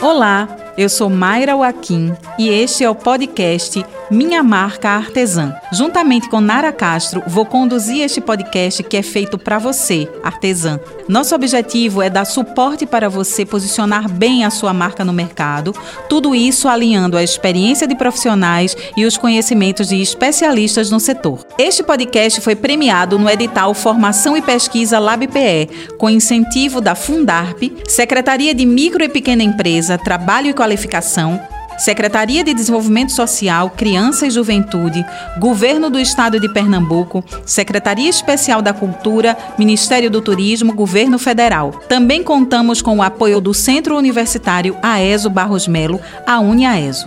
Olá, eu sou Mayra Joaquim e este é o podcast minha Marca Artesã. Juntamente com Nara Castro, vou conduzir este podcast que é feito para você, artesã. Nosso objetivo é dar suporte para você posicionar bem a sua marca no mercado, tudo isso alinhando a experiência de profissionais e os conhecimentos de especialistas no setor. Este podcast foi premiado no edital Formação e Pesquisa LabPE, com incentivo da Fundarp, Secretaria de Micro e Pequena Empresa, Trabalho e Qualificação, Secretaria de Desenvolvimento Social, Criança e Juventude, Governo do Estado de Pernambuco, Secretaria Especial da Cultura, Ministério do Turismo, Governo Federal. Também contamos com o apoio do Centro Universitário AESO Barros Melo, a UniAESO.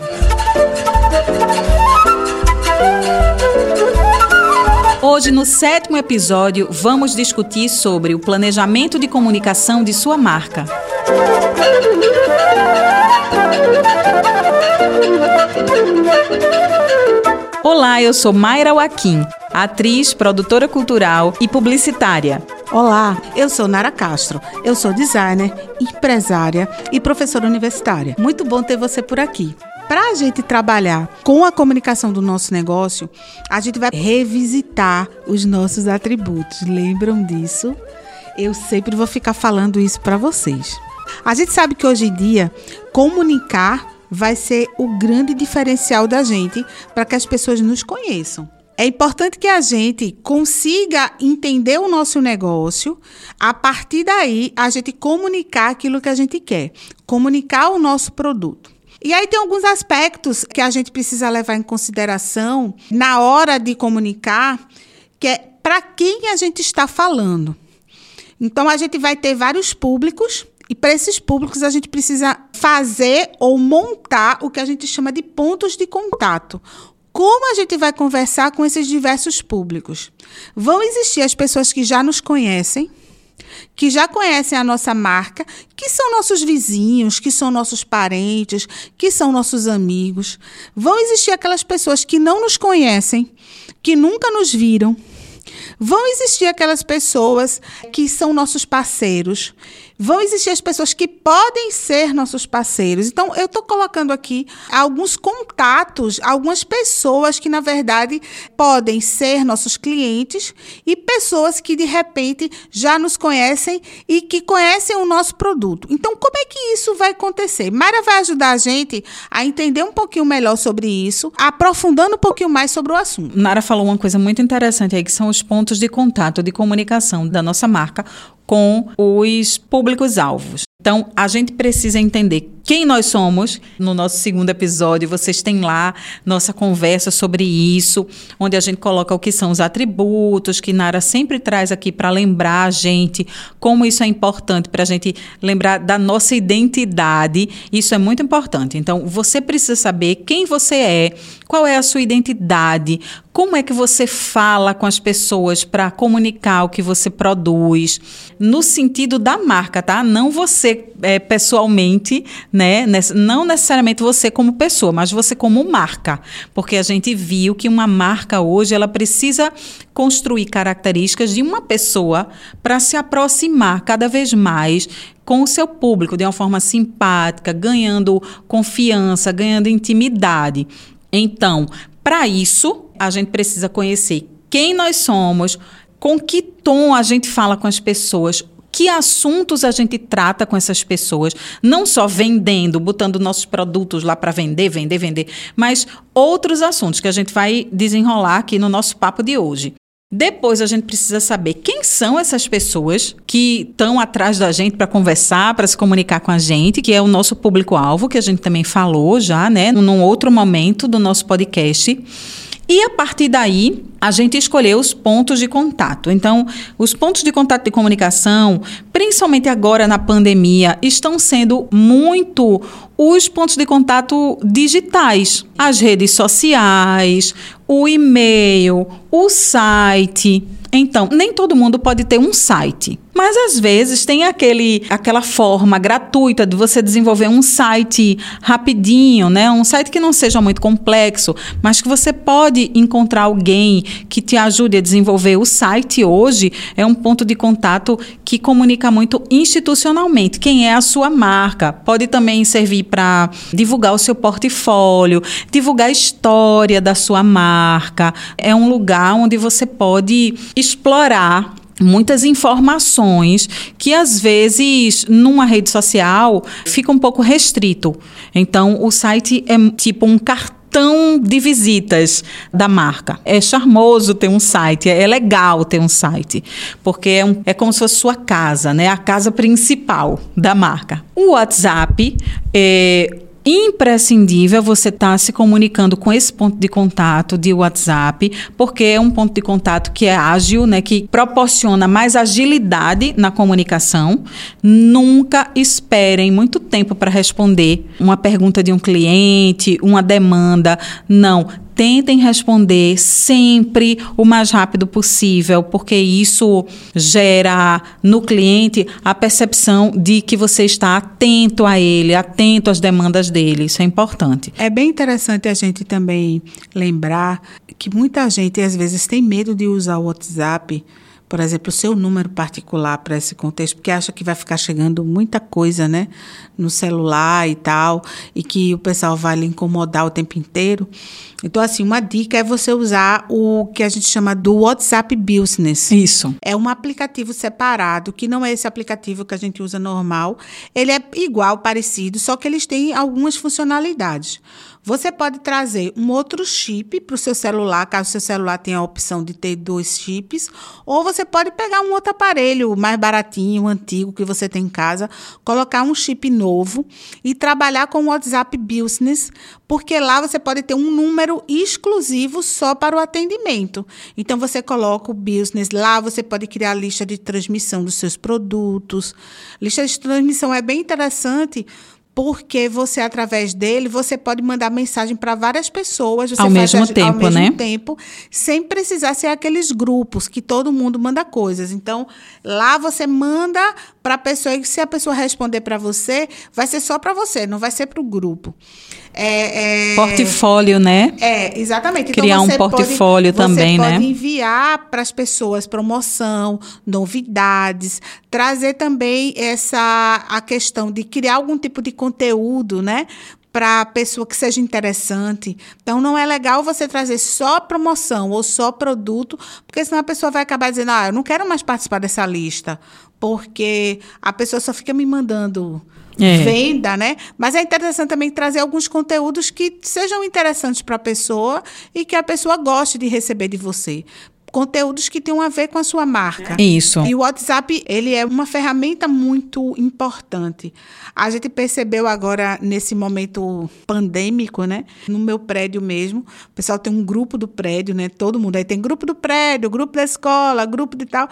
Hoje, no sétimo episódio, vamos discutir sobre o planejamento de comunicação de sua marca. Olá, eu sou Mayra Wakim, atriz, produtora cultural e publicitária. Olá, eu sou Nara Castro. Eu sou designer, empresária e professora universitária. Muito bom ter você por aqui. Para a gente trabalhar com a comunicação do nosso negócio, a gente vai revisitar os nossos atributos. Lembram disso? Eu sempre vou ficar falando isso para vocês. A gente sabe que hoje em dia comunicar vai ser o grande diferencial da gente para que as pessoas nos conheçam. É importante que a gente consiga entender o nosso negócio, a partir daí a gente comunicar aquilo que a gente quer, comunicar o nosso produto. E aí tem alguns aspectos que a gente precisa levar em consideração na hora de comunicar, que é para quem a gente está falando. Então a gente vai ter vários públicos e para esses públicos, a gente precisa fazer ou montar o que a gente chama de pontos de contato. Como a gente vai conversar com esses diversos públicos? Vão existir as pessoas que já nos conhecem, que já conhecem a nossa marca, que são nossos vizinhos, que são nossos parentes, que são nossos amigos. Vão existir aquelas pessoas que não nos conhecem, que nunca nos viram. Vão existir aquelas pessoas que são nossos parceiros vão existir as pessoas que podem ser nossos parceiros. Então, eu estou colocando aqui alguns contatos, algumas pessoas que, na verdade, podem ser nossos clientes e pessoas que, de repente, já nos conhecem e que conhecem o nosso produto. Então, como é que isso vai acontecer? Mara vai ajudar a gente a entender um pouquinho melhor sobre isso, aprofundando um pouquinho mais sobre o assunto. Nara falou uma coisa muito interessante aí, que são os pontos de contato, de comunicação da nossa marca com os públicos-alvos. Então, a gente precisa entender quem nós somos. No nosso segundo episódio, vocês têm lá nossa conversa sobre isso, onde a gente coloca o que são os atributos, que Nara sempre traz aqui para lembrar a gente como isso é importante, para a gente lembrar da nossa identidade. Isso é muito importante. Então, você precisa saber quem você é, qual é a sua identidade, como é que você fala com as pessoas para comunicar o que você produz, no sentido da marca, tá? Não você é, pessoalmente, né? Não necessariamente você como pessoa, mas você como marca, porque a gente viu que uma marca hoje ela precisa construir características de uma pessoa para se aproximar cada vez mais com o seu público de uma forma simpática, ganhando confiança, ganhando intimidade. Então, para isso, a gente precisa conhecer quem nós somos, com que tom a gente fala com as pessoas, que assuntos a gente trata com essas pessoas, não só vendendo, botando nossos produtos lá para vender, vender, vender, mas outros assuntos que a gente vai desenrolar aqui no nosso papo de hoje. Depois a gente precisa saber quem são essas pessoas que estão atrás da gente para conversar, para se comunicar com a gente, que é o nosso público-alvo, que a gente também falou já, né, num outro momento do nosso podcast. E a partir daí, a gente escolheu os pontos de contato. Então, os pontos de contato de comunicação, principalmente agora na pandemia, estão sendo muito os pontos de contato digitais, as redes sociais, o e-mail, o site. Então, nem todo mundo pode ter um site. Mas às vezes tem aquele, aquela forma gratuita de você desenvolver um site rapidinho, né? Um site que não seja muito complexo, mas que você pode encontrar alguém que te ajude a desenvolver. O site hoje é um ponto de contato que comunica muito institucionalmente quem é a sua marca. Pode também servir para divulgar o seu portfólio, divulgar a história da sua marca. É um lugar onde você pode explorar muitas informações que às vezes numa rede social fica um pouco restrito. Então o site é tipo um cartão de visitas da marca. É charmoso ter um site, é legal ter um site, porque é, um, é como se fosse sua casa, né? A casa principal da marca. O WhatsApp é imprescindível você estar tá se comunicando com esse ponto de contato de WhatsApp, porque é um ponto de contato que é ágil, né, que proporciona mais agilidade na comunicação. Nunca esperem muito tempo para responder uma pergunta de um cliente, uma demanda. Não, tentem responder sempre o mais rápido possível, porque isso gera no cliente a percepção de que você está atento a ele, atento às demandas dele. Isso é importante. É bem interessante a gente também lembrar que muita gente às vezes tem medo de usar o WhatsApp por exemplo, o seu número particular para esse contexto, porque acha que vai ficar chegando muita coisa, né, no celular e tal, e que o pessoal vai lhe incomodar o tempo inteiro. Então, assim, uma dica é você usar o que a gente chama do WhatsApp Business. Isso. É um aplicativo separado, que não é esse aplicativo que a gente usa normal. Ele é igual, parecido, só que eles têm algumas funcionalidades. Você pode trazer um outro chip para o seu celular, caso seu celular tenha a opção de ter dois chips, ou você pode pegar um outro aparelho mais baratinho, antigo que você tem em casa, colocar um chip novo e trabalhar com o WhatsApp Business, porque lá você pode ter um número exclusivo só para o atendimento. Então você coloca o business lá, você pode criar a lista de transmissão dos seus produtos. Lista de transmissão é bem interessante porque você através dele você pode mandar mensagem para várias pessoas ao mesmo tempo, ao mesmo né? tempo, sem precisar ser aqueles grupos que todo mundo manda coisas. Então, lá você manda para a pessoa e se a pessoa responder para você, vai ser só para você, não vai ser para o grupo. É, é, portfólio, né? É, exatamente. Então, Criar um portfólio pode, também, né? Enviar para as pessoas promoção, novidades, trazer também essa a questão de criar algum tipo de conteúdo, né? Para a pessoa que seja interessante. Então, não é legal você trazer só promoção ou só produto, porque senão a pessoa vai acabar dizendo: ah, eu não quero mais participar dessa lista, porque a pessoa só fica me mandando é. venda, né? Mas é interessante também trazer alguns conteúdos que sejam interessantes para a pessoa e que a pessoa goste de receber de você conteúdos que tenham a ver com a sua marca. Isso. E o WhatsApp, ele é uma ferramenta muito importante. A gente percebeu agora nesse momento pandêmico, né? No meu prédio mesmo, o pessoal tem um grupo do prédio, né? Todo mundo aí tem grupo do prédio, grupo da escola, grupo de tal.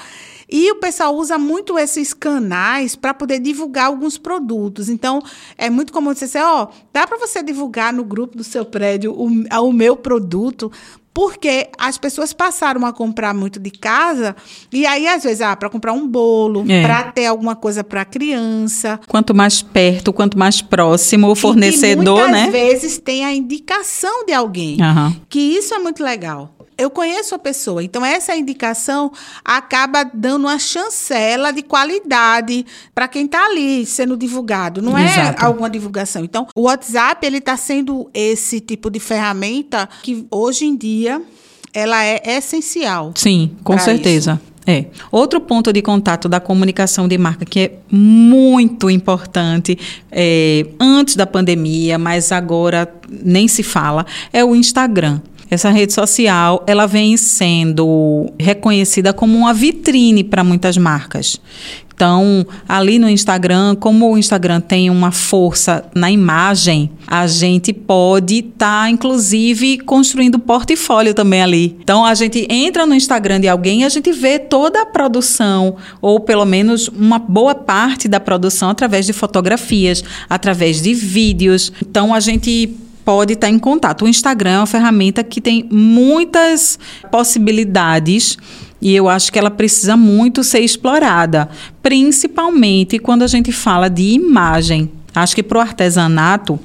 E o pessoal usa muito esses canais para poder divulgar alguns produtos. Então, é muito comum você dizer, ó, oh, dá para você divulgar no grupo do seu prédio o, o meu produto, porque as pessoas passaram a comprar muito de casa e aí às vezes ah, para comprar um bolo, é. para ter alguma coisa para criança. Quanto mais perto, quanto mais próximo o fornecedor, e, né? vezes tem a indicação de alguém. Uhum. Que isso é muito legal eu conheço a pessoa. Então, essa indicação acaba dando uma chancela de qualidade para quem está ali sendo divulgado. Não é Exato. é alguma divulgação. Então, o WhatsApp ele está sendo esse tipo de ferramenta que hoje em dia ela é essencial. Sim, com certeza. Isso. É. Outro ponto de contato da comunicação de marca que é muito importante é, antes da pandemia, mas agora nem se fala, é o Instagram. Essa rede social, ela vem sendo reconhecida como uma vitrine para muitas marcas. Então, ali no Instagram, como o Instagram tem uma força na imagem, a gente pode estar, tá, inclusive, construindo portfólio também ali. Então, a gente entra no Instagram de alguém e a gente vê toda a produção, ou pelo menos uma boa parte da produção, através de fotografias, através de vídeos. Então, a gente pode estar em contato. O Instagram é uma ferramenta que tem muitas possibilidades E eu acho que ela precisa muito ser explorada, principalmente quando a gente fala de imagem. Acho que para o artesanato,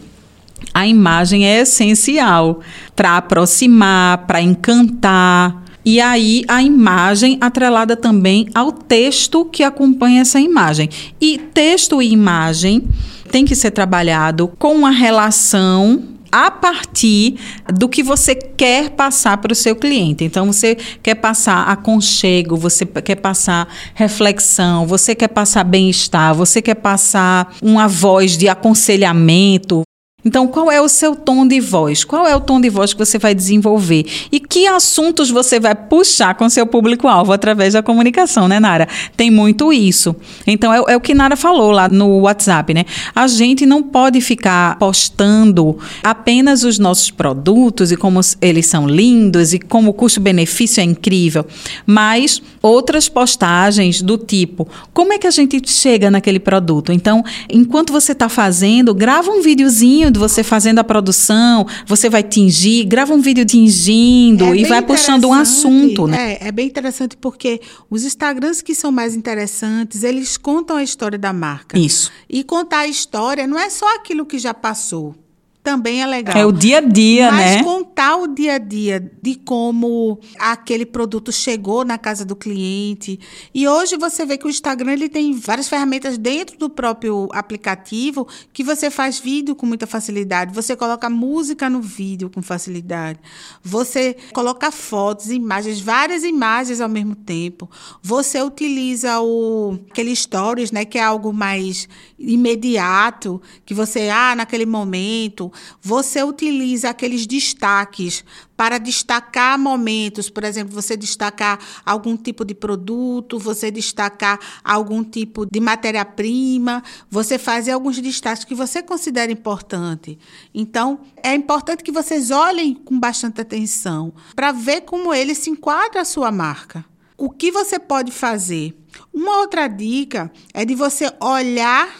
a imagem é essencial para aproximar, para encantar. E aí a imagem atrelada também ao texto que acompanha essa imagem. E texto e imagem tem que ser trabalhado com uma relação a partir do que você quer passar para o seu cliente. Então, você quer passar aconchego, você quer passar reflexão, você quer passar bem-estar, você quer passar uma voz de aconselhamento, então, qual é o seu tom de voz? Qual é o tom de voz que você vai desenvolver? E que assuntos você vai puxar com seu público-alvo através da comunicação, né, Nara? Tem muito isso. Então, é, é, o que Nara falou lá no WhatsApp, né? A gente não pode ficar postando apenas os nossos produtos e como eles são lindos e como o custo-benefício é incrível, mas outras postagens do tipo: como é que a gente chega naquele produto? Então, enquanto você está fazendo, grava um videozinho de você fazendo a produção, você vai tingir, grava um vídeo tingindo é e vai puxando um assunto, né? É, é bem interessante porque os Instagrams que são mais interessantes, eles contam a história da marca. Isso. E contar a história não é só aquilo que já passou também é legal. É o dia a dia, Mas né? Mas contar o dia a dia de como aquele produto chegou na casa do cliente. E hoje você vê que o Instagram ele tem várias ferramentas dentro do próprio aplicativo que você faz vídeo com muita facilidade. Você coloca música no vídeo com facilidade. Você coloca fotos, imagens, várias imagens ao mesmo tempo. Você utiliza o aquele stories, né, que é algo mais imediato, que você ah, naquele momento você utiliza aqueles destaques para destacar momentos, por exemplo, você destacar algum tipo de produto, você destacar algum tipo de matéria-prima, você fazer alguns destaques que você considera importante. Então, é importante que vocês olhem com bastante atenção para ver como ele se enquadra a sua marca. O que você pode fazer? Uma outra dica é de você olhar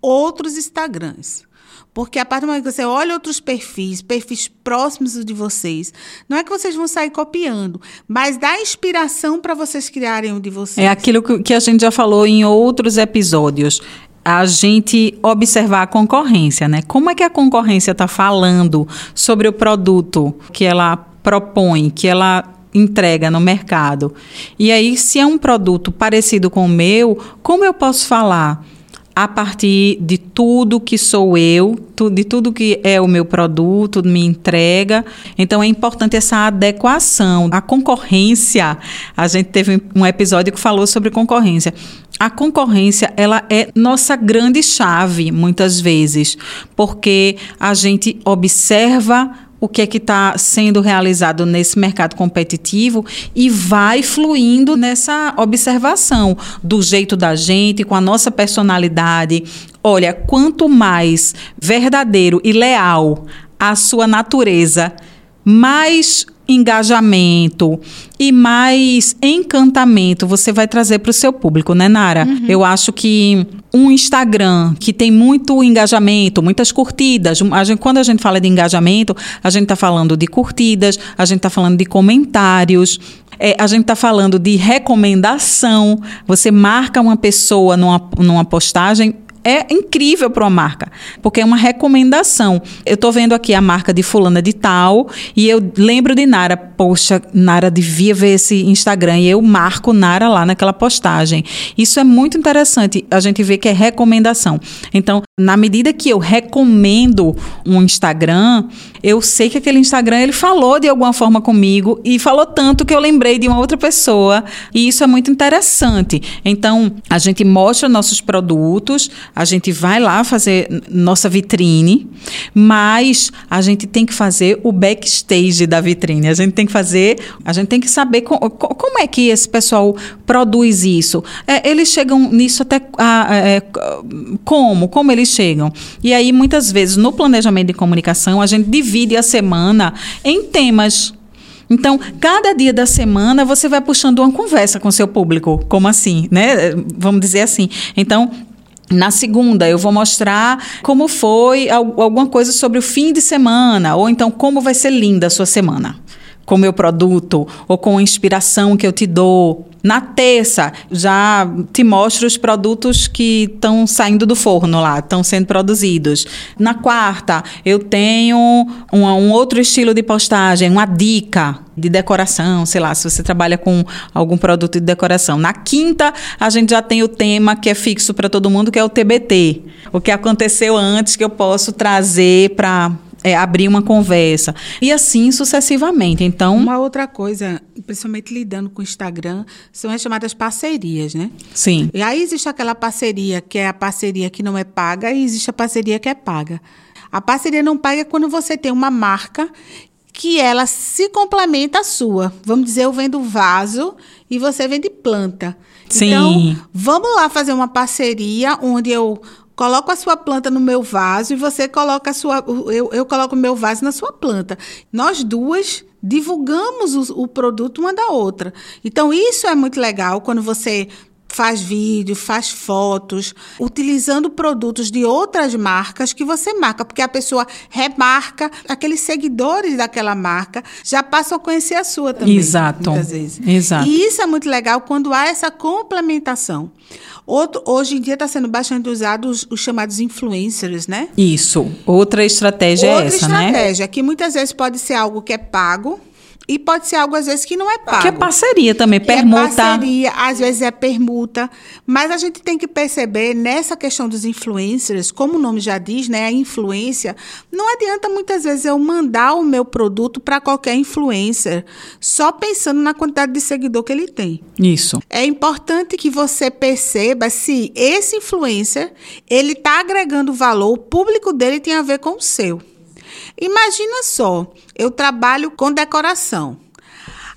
outros Instagrams. Porque a partir do momento que você olha outros perfis, perfis próximos de vocês, não é que vocês vão sair copiando, mas dá inspiração para vocês criarem um de vocês. É aquilo que a gente já falou em outros episódios a gente observar a concorrência, né? Como é que a concorrência está falando sobre o produto que ela propõe, que ela entrega no mercado? E aí, se é um produto parecido com o meu, como eu posso falar? A partir de tudo que sou eu, de tudo que é o meu produto, minha entrega. Então é importante essa adequação. A concorrência, a gente teve um episódio que falou sobre concorrência. A concorrência, ela é nossa grande chave, muitas vezes, porque a gente observa o que é que está sendo realizado nesse mercado competitivo e vai fluindo nessa observação do jeito da gente, com a nossa personalidade. Olha, quanto mais verdadeiro e leal a sua natureza, mais engajamento e mais encantamento você vai trazer para o seu público, né, Nara? Uhum. Eu acho que um Instagram que tem muito engajamento, muitas curtidas. A gente, quando a gente fala de engajamento, a gente está falando de curtidas, a gente está falando de comentários. É, a gente está falando de recomendação. Você marca uma pessoa numa, numa postagem, é incrível para uma marca, porque é uma recomendação. Eu estou vendo aqui a marca de fulana de tal e eu lembro de Nara, poxa, Nara devia ver esse Instagram e eu marco Nara lá naquela postagem. Isso é muito interessante, a gente vê que é recomendação. Então, na medida que eu recomendo um Instagram, eu sei que aquele Instagram ele falou de alguma forma comigo e falou tanto que eu lembrei de uma outra pessoa e isso é muito interessante. Então, a gente mostra nossos produtos, a gente vai lá fazer nossa vitrine, mas a gente tem que fazer o backstage da vitrine. A gente tem que fazer, a gente tem que saber co como é que esse pessoal produz isso. É, eles chegam nisso até é, como? Como eles chegam? E aí, muitas vezes, no planejamento de comunicação, a gente divide a semana em temas. Então, cada dia da semana você vai puxando uma conversa com seu público, como assim, né? Vamos dizer assim. Então, na segunda, eu vou mostrar como foi alguma coisa sobre o fim de semana, ou então como vai ser linda a sua semana. Com o meu produto ou com a inspiração que eu te dou. Na terça, já te mostro os produtos que estão saindo do forno lá, estão sendo produzidos. Na quarta, eu tenho um, um, outro estilo de postagem, uma dica de decoração, sei lá, se você trabalha com algum produto de decoração. Na quinta, a gente já tem o tema que é fixo para todo mundo, que é o TBT. O que aconteceu antes que eu posso trazer para é, abrir uma conversa. E assim sucessivamente. Então. Uma outra coisa, principalmente lidando com o Instagram, são as chamadas parcerias, né? Sim. E aí existe aquela parceria que é a parceria que não é paga e existe a parceria que é paga. A parceria não paga é quando você tem uma marca que ela se complementa à sua. Vamos dizer, eu vendo vaso e você vende planta. Sim. Então, vamos lá fazer uma parceria onde eu coloco a sua planta no meu vaso e você coloca a sua. Eu, eu coloco o meu vaso na sua planta. Nós duas divulgamos o, o produto uma da outra. Então, isso é muito legal quando você faz vídeo, faz fotos, utilizando produtos de outras marcas que você marca, porque a pessoa remarca, aqueles seguidores daquela marca já passam a conhecer a sua também. Exato. Muitas vezes. Exato. E isso é muito legal quando há essa complementação. Outro, hoje em dia está sendo bastante usado os, os, chamados influencers, né? Isso. Outra estratégia Outra é essa, estratégia, né? Outra estratégia, que muitas vezes pode ser algo que é pago, e pode ser algo, às vezes, que não é pago. Que é parceria também, permuta. É parceria, às vezes é permuta. Mas a gente tem que perceber, nessa questão dos influencers, como o nome já diz, né? A influência, não adianta muitas vezes eu mandar o meu produto para qualquer influencer, só pensando na quantidade de seguidor que ele tem. Isso. É importante que você perceba se esse influencer, ele está agregando valor, o público dele tem a ver com o seu. Imagina só, eu trabalho com decoração.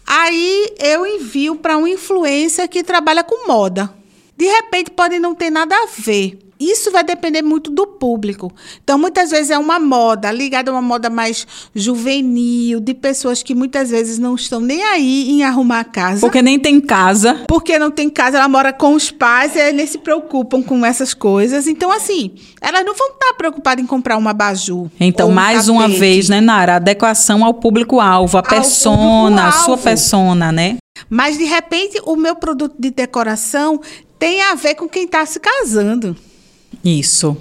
Aí eu envio para um influencer que trabalha com moda. De repente pode não ter nada a ver. Isso vai depender muito do público. Então, muitas vezes é uma moda ligada a uma moda mais juvenil, de pessoas que muitas vezes não estão nem aí em arrumar a casa. Porque nem tem casa. Porque não tem casa, ela mora com os pais e nem se preocupam com essas coisas. Então, assim, elas não vão estar preocupadas em comprar uma baju. Então, um mais uma vez, né, Nara? Adequação ao público-alvo, a persona, a sua persona, né? Mas, de repente, o meu produto de decoração tem a ver com quem está se casando. Isso.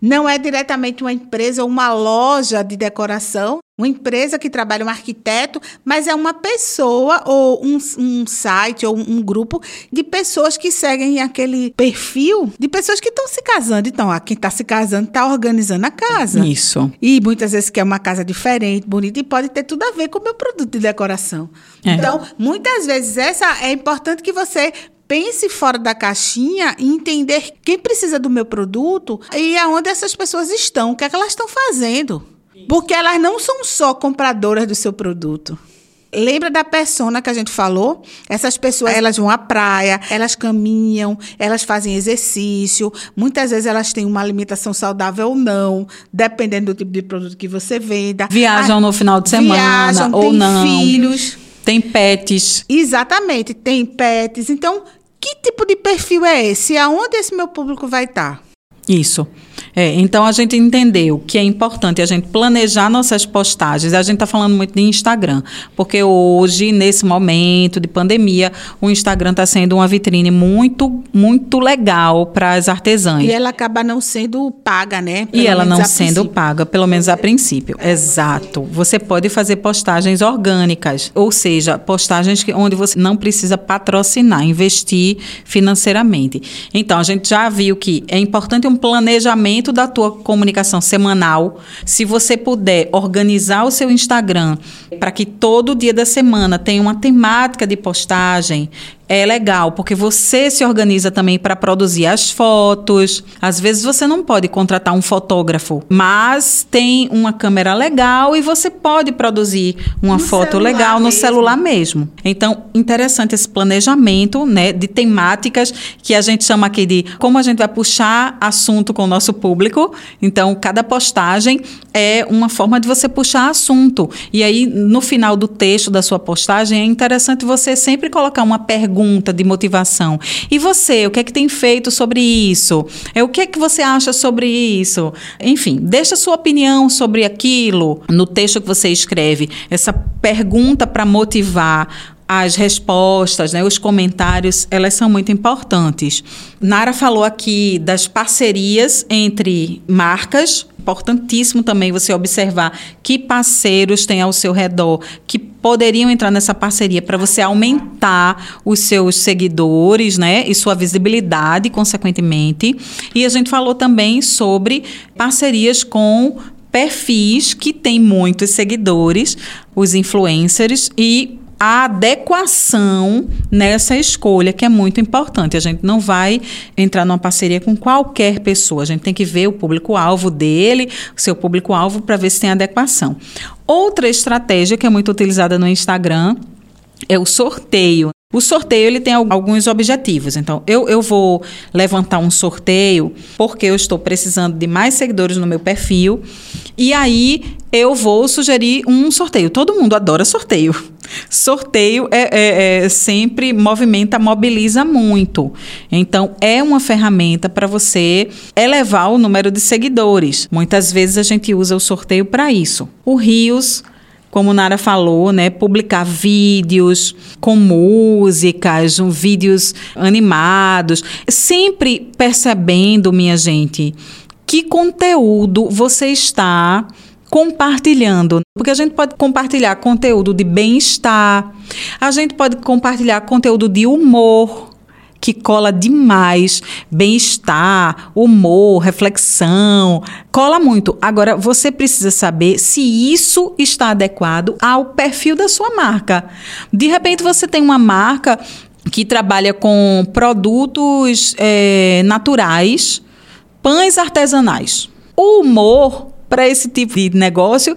Não é diretamente uma empresa ou uma loja de decoração, uma empresa que trabalha um arquiteto, mas é uma pessoa ou um, um site ou um, grupo de pessoas que seguem aquele perfil de pessoas que estão se casando. Então, a quem está se casando está organizando a casa. Isso. E muitas vezes quer uma casa diferente, bonita, e pode ter tudo a ver com o meu produto de decoração. É. Então, muitas vezes essa é importante que você pense fora da caixinha e entender quem precisa do meu produto e aonde essas pessoas estão, o que, é que elas estão fazendo. Porque elas não são só compradoras do seu produto. Lembra da persona que a gente falou? Essas pessoas, elas vão à praia, elas caminham, elas fazem exercício, muitas vezes elas têm uma alimentação saudável ou não, dependendo do tipo de produto que você venda. Viajam ah, no final de semana viajam, ou não. filhos. Tem pets. Exatamente, tem pets. Então, que tipo de perfil é esse? Aonde esse meu público vai estar? Isso. É, então a gente entendeu que é importante a gente planejar nossas postagens. A gente está falando muito de Instagram, porque hoje, nesse momento de pandemia, o Instagram está sendo uma vitrine muito, muito legal para as artesãs. E ela acaba não sendo paga, né? Pelo e ela não sendo princípio. paga, pelo menos a princípio. Exato. Você pode fazer postagens orgânicas, ou seja, postagens que, onde você não precisa patrocinar, investir financeiramente. Então, a gente já viu que é importante um planejamento da tua comunicação semanal, se você puder organizar o seu Instagram para que todo dia da semana tenha uma temática de postagem, é legal, porque você se organiza também para produzir as fotos. Às vezes você não pode contratar um fotógrafo, mas tem uma câmera legal e você pode produzir uma no foto legal no mesmo. celular mesmo. Então, interessante esse planejamento, né, de temáticas que a gente chama aqui de como a gente vai puxar assunto com o nosso público. Então, cada postagem é uma forma de você puxar assunto. E aí, no final do texto da sua postagem, é interessante você sempre colocar uma pergunta pergunta de motivação. E você, o que é que tem feito sobre isso? É o que é que você acha sobre isso? Enfim, deixa sua opinião sobre aquilo no texto que você escreve. Essa pergunta para motivar as respostas, né, os comentários, elas são muito importantes. Nara falou aqui das parcerias entre marcas. Importantíssimo também você observar que parceiros tem ao seu redor que poderiam entrar nessa parceria para você aumentar os seus seguidores, né, e sua visibilidade, consequentemente. E a gente falou também sobre parcerias com perfis que têm muitos seguidores, os influencers e a adequação nessa escolha, que é muito importante. A gente não vai entrar numa parceria com qualquer pessoa. A gente tem que ver o público-alvo dele, o seu público-alvo, para ver se tem adequação. Outra estratégia que é muito utilizada no Instagram é o sorteio. O sorteio ele tem alguns objetivos. Então, eu, eu vou levantar um sorteio porque eu estou precisando de mais seguidores no meu perfil. E aí eu vou sugerir um sorteio. Todo mundo adora sorteio. Sorteio é, é, é sempre movimenta, mobiliza muito. Então, é uma ferramenta para você elevar o número de seguidores. Muitas vezes a gente usa o sorteio para isso. O Rios como Nara falou, né, publicar vídeos com músicas, um, vídeos animados, sempre percebendo, minha gente, que conteúdo você está compartilhando. Porque a gente pode compartilhar conteúdo de bem-estar, a gente pode compartilhar conteúdo de humor que cola demais. Bem-estar, humor, reflexão, cola muito. Agora, você precisa saber se isso está adequado ao perfil da sua marca. De repente, você tem uma marca que trabalha com produtos é, naturais, pães artesanais. O humor para esse tipo de negócio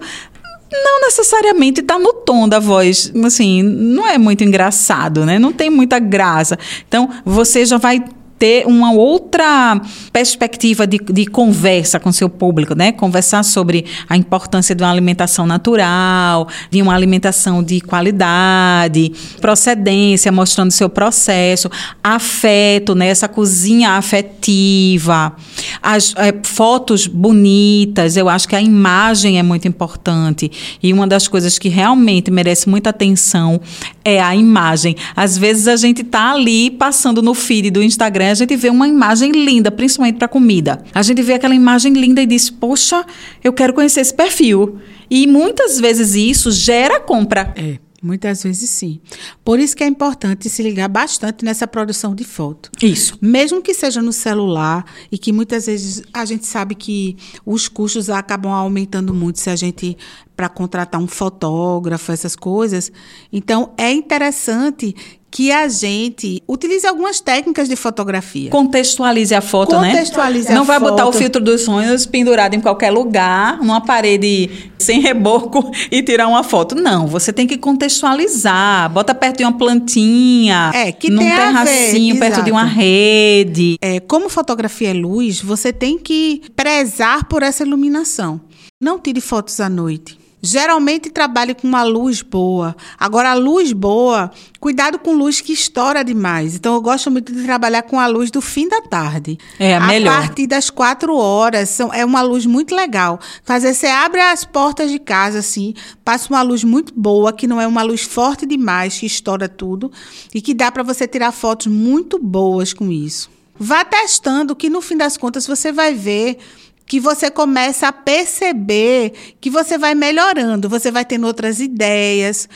não necessariamente está no tom da voz, assim, não é muito engraçado, né? Não tem muita graça. Então, você já vai ter uma outra perspectiva de, de conversa com seu público, né? Conversar sobre a importância de uma alimentação natural, de uma alimentação de qualidade, procedência, mostrando seu processo, afeto, né? Essa cozinha afetiva, as é, fotos bonitas. Eu acho que a imagem é muito importante e uma das coisas que realmente merece muita atenção é a imagem. Às vezes a gente tá ali passando no feed do Instagram a gente vê uma imagem linda, principalmente para comida. A gente vê aquela imagem linda e diz: Poxa, eu quero conhecer esse perfil. E muitas vezes isso gera compra. É. Muitas vezes sim. Por isso que é importante se ligar bastante nessa produção de foto. Isso. Mesmo que seja no celular e que muitas vezes a gente sabe que os custos acabam aumentando muito se a gente para contratar um fotógrafo, essas coisas. Então é interessante que a gente utilize algumas técnicas de fotografia. Contextualize a foto, Contextualize né? Contextualize Não vai foto. botar o filtro dos sonhos pendurado em qualquer lugar, numa parede sem reboco e tirar uma foto. Não, você tem que contextualizar. Bota perto de uma plantinha, é, que num tem terracinho, perto de uma rede. É, como fotografia é luz, você tem que prezar por essa iluminação. Não tire fotos à noite. Geralmente trabalhe com uma luz boa. Agora, a luz boa, cuidado com luz que estoura demais. Então, eu gosto muito de trabalhar com a luz do fim da tarde. É a, melhor. A partir das quatro horas, são, é uma luz muito legal. Fazer, você abre as portas de casa, assim, passa uma luz muito boa, que não é uma luz forte demais, que estoura tudo, e que dá para você tirar fotos muito boas com isso. Vá testando, que no fim das contas você vai ver que você começa a perceber que você vai melhorando, você vai tendo outras ideias.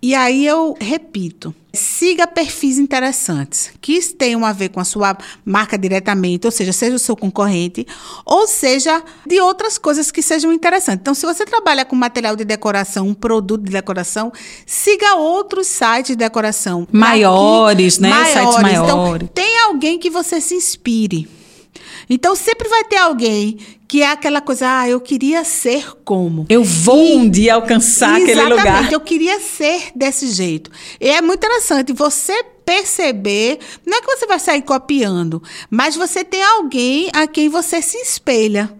E aí eu repito, siga perfis interessantes que tenham a ver com a sua marca diretamente, ou seja, seja o seu concorrente, ou seja, de outras coisas que sejam interessantes. Então, se você trabalha com material de decoração, um produto de decoração, siga outros sites de decoração. Maiores, que, né? Maiores. Sites maiores. Então, tem alguém que você se inspire. Então sempre vai ter alguém que é aquela coisa, ah, eu queria ser como. Eu vou e, um dia alcançar aquele lugar. Exatamente, eu queria ser desse jeito. E é muito interessante você perceber, não é que você vai sair copiando, mas você tem alguém a quem você se espelha.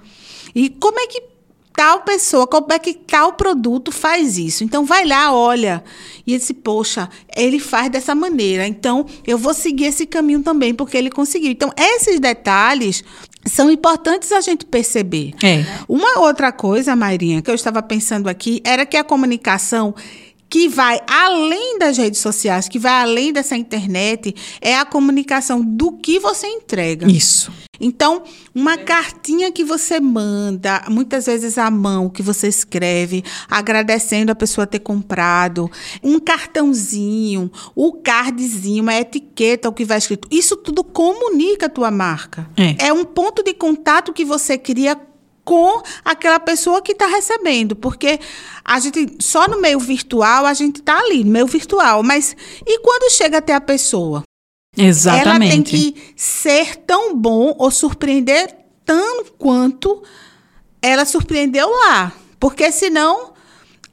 E como é que tal pessoa, como é que tal produto faz isso. Então vai lá, olha. E esse, poxa, ele faz dessa maneira. Então eu vou seguir esse caminho também, porque ele conseguiu. Então, esses detalhes são importantes a gente perceber. É. Uma outra coisa, Mairinha, que eu estava pensando aqui, era que a comunicação que vai além das redes sociais, que vai além dessa internet, é a comunicação do que você entrega. Isso. Então, uma cartinha que você manda, muitas vezes à mão, que você escreve, agradecendo a pessoa ter comprado, um cartãozinho, o cardzinho, uma etiqueta, o que vai escrito. Isso tudo comunica a tua marca. É. é um ponto de contato que você cria com aquela pessoa que está recebendo, porque a gente só no meio virtual a gente está ali, no meio virtual, mas e quando chega até a pessoa? Exatamente. Ela tem que ser tão bom ou surpreender tanto quanto ela surpreendeu lá, porque senão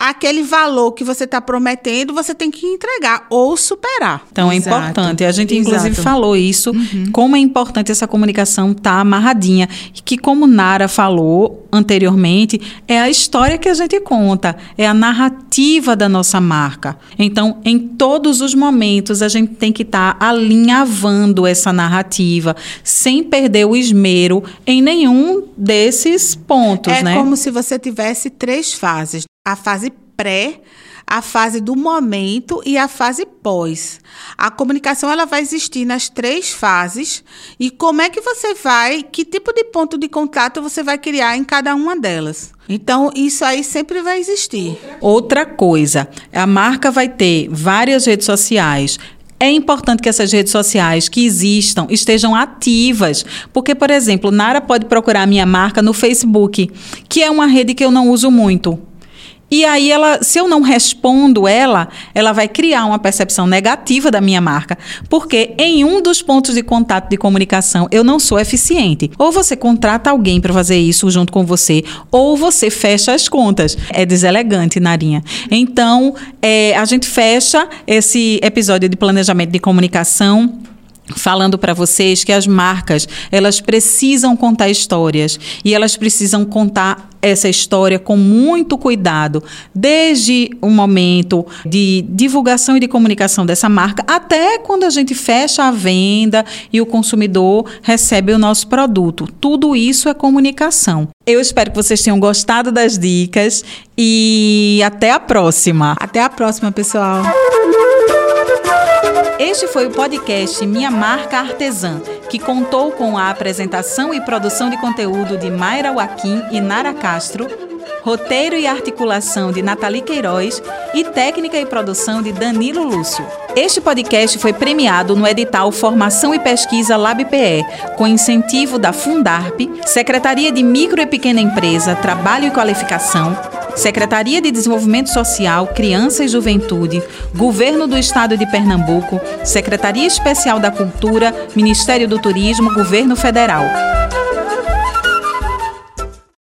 aquele valor que você está prometendo, você tem que entregar ou superar. Então é Exato. importante. A gente, inclusive, Exato. falou isso, Uhum. como é importante essa comunicação estar amarradinha. Que, como Nara falou anteriormente, é a história que a gente conta, é a narrativa da nossa marca. Então, em todos os momentos, a gente tem que estar alinhavando essa narrativa, sem perder o esmero em nenhum desses pontos, É né? como se você tivesse três fases: a fase pré, a fase do momento e a fase pós. A comunicação ela vai existir nas três fases e como é que você vai, que tipo de ponto de contato você vai criar em cada uma delas. Então isso aí sempre vai existir. Outra coisa, a marca vai ter várias redes sociais. É importante que essas redes sociais que existam estejam ativas, porque, por exemplo, Nara pode procurar minha marca no Facebook, que é uma rede que eu não uso muito. E aí ela, se eu não respondo ela, ela vai criar uma percepção negativa da minha marca, porque em um dos pontos de contato de comunicação eu não sou eficiente. Ou você contrata alguém para fazer isso junto com você, ou você fecha as contas. É deselegante, Narinha. Então, é, a gente fecha esse episódio de planejamento de comunicação falando para vocês que as marcas elas precisam contar histórias e elas precisam contar essa história com muito cuidado, desde o momento de divulgação e de comunicação dessa marca até quando a gente fecha a venda e o consumidor recebe o nosso produto. Tudo isso é comunicação. Eu espero que vocês tenham gostado das dicas e até a próxima. Até a próxima, pessoal. Este foi o podcast Minha Marca Artesã, que contou com a apresentação e produção de conteúdo de Mayra Joaquim e Nara Castro, roteiro e articulação de Nathalie Queiroz e técnica e produção de Danilo Lúcio. Este podcast foi premiado no edital Formação e Pesquisa LabPE, com incentivo da Fundarp, Secretaria de Micro e Pequena Empresa, Trabalho e Qualificação, Secretaria de Desenvolvimento Social, Criança e Juventude, Governo do Estado de Pernambuco, Secretaria Especial da Cultura, Ministério do Turismo, Governo Federal.